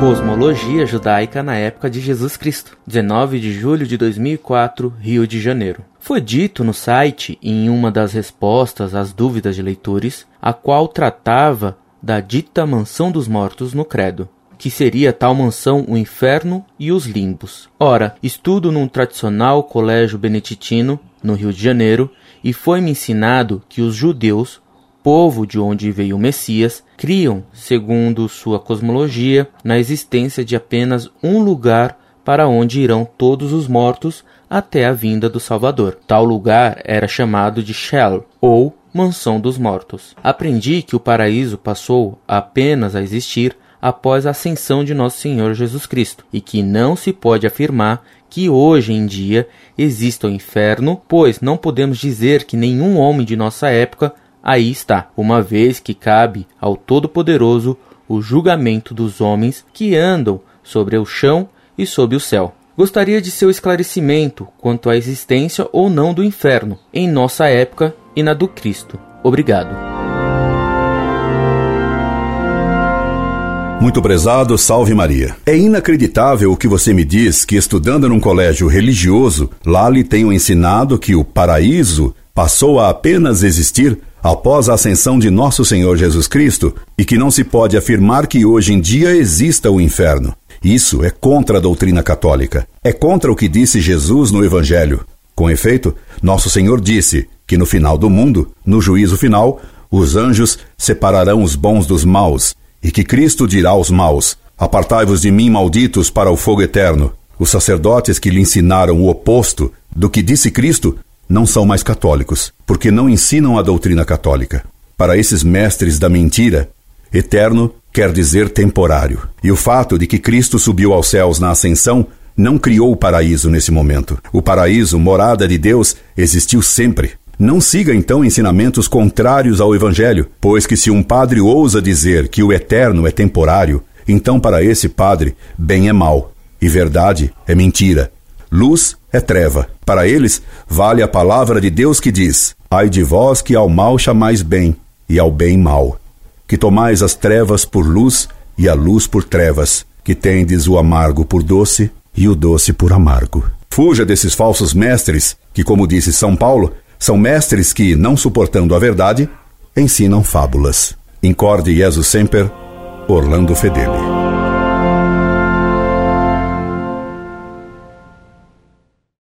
Cosmologia judaica na época de Jesus Cristo, 19 de julho de 2004, Rio de Janeiro. Foi dito no site, em uma das respostas às dúvidas de leitores, a qual tratava da dita mansão dos mortos no Credo, que seria tal mansão o inferno e os limbos. Ora, estudo num tradicional colégio beneditino, no Rio de Janeiro, e foi-me ensinado que os judeus povo de onde veio o Messias, criam, segundo sua cosmologia, na existência de apenas um lugar para onde irão todos os mortos até a vinda do Salvador. Tal lugar era chamado de Shell, ou Mansão dos Mortos. Aprendi que o paraíso passou apenas a existir após a ascensão de nosso Senhor Jesus Cristo, e que não se pode afirmar que hoje em dia exista o inferno, pois não podemos dizer que nenhum homem de nossa época aí está, uma vez que cabe ao Todo-Poderoso o julgamento dos homens que andam sobre o chão e sob o céu. Gostaria de seu esclarecimento quanto à existência ou não do inferno em nossa época e na do Cristo. Obrigado. Muito prezado, salve Maria. É inacreditável o que você me diz que estudando num colégio religioso, lá lhe tenham ensinado que o paraíso passou a apenas existir após a ascensão de nosso Senhor Jesus Cristo e que não se pode afirmar que hoje em dia exista o inferno. Isso é contra a doutrina católica. É contra o que disse Jesus no Evangelho. Com efeito, nosso Senhor disse que no final do mundo, no juízo final, os anjos separarão os bons dos maus e que Cristo dirá aos maus: Apartai-vos de mim, malditos, para o fogo eterno. Os sacerdotes que lhe ensinaram o oposto do que disse Cristo não são mais católicos, porque não ensinam a doutrina católica. Para esses mestres da mentira, eterno quer dizer temporário. E o fato de que Cristo subiu aos céus na ascensão não criou o paraíso nesse momento. O paraíso, morada de Deus, existiu sempre. Não siga então ensinamentos contrários ao Evangelho, pois que se um padre ousa dizer que o eterno é temporário, então para esse padre, bem é mal, e verdade é mentira. Luz é treva. Para eles, vale a palavra de Deus que diz: Ai de vós que ao mal chamais bem, e ao bem mal. Que tomais as trevas por luz e a luz por trevas, que tendes o amargo por doce e o doce por amargo. Fuja desses falsos mestres, que, como disse São Paulo, são mestres que, não suportando a verdade, ensinam fábulas. Incorde Jesus Semper, Orlando Fedeli.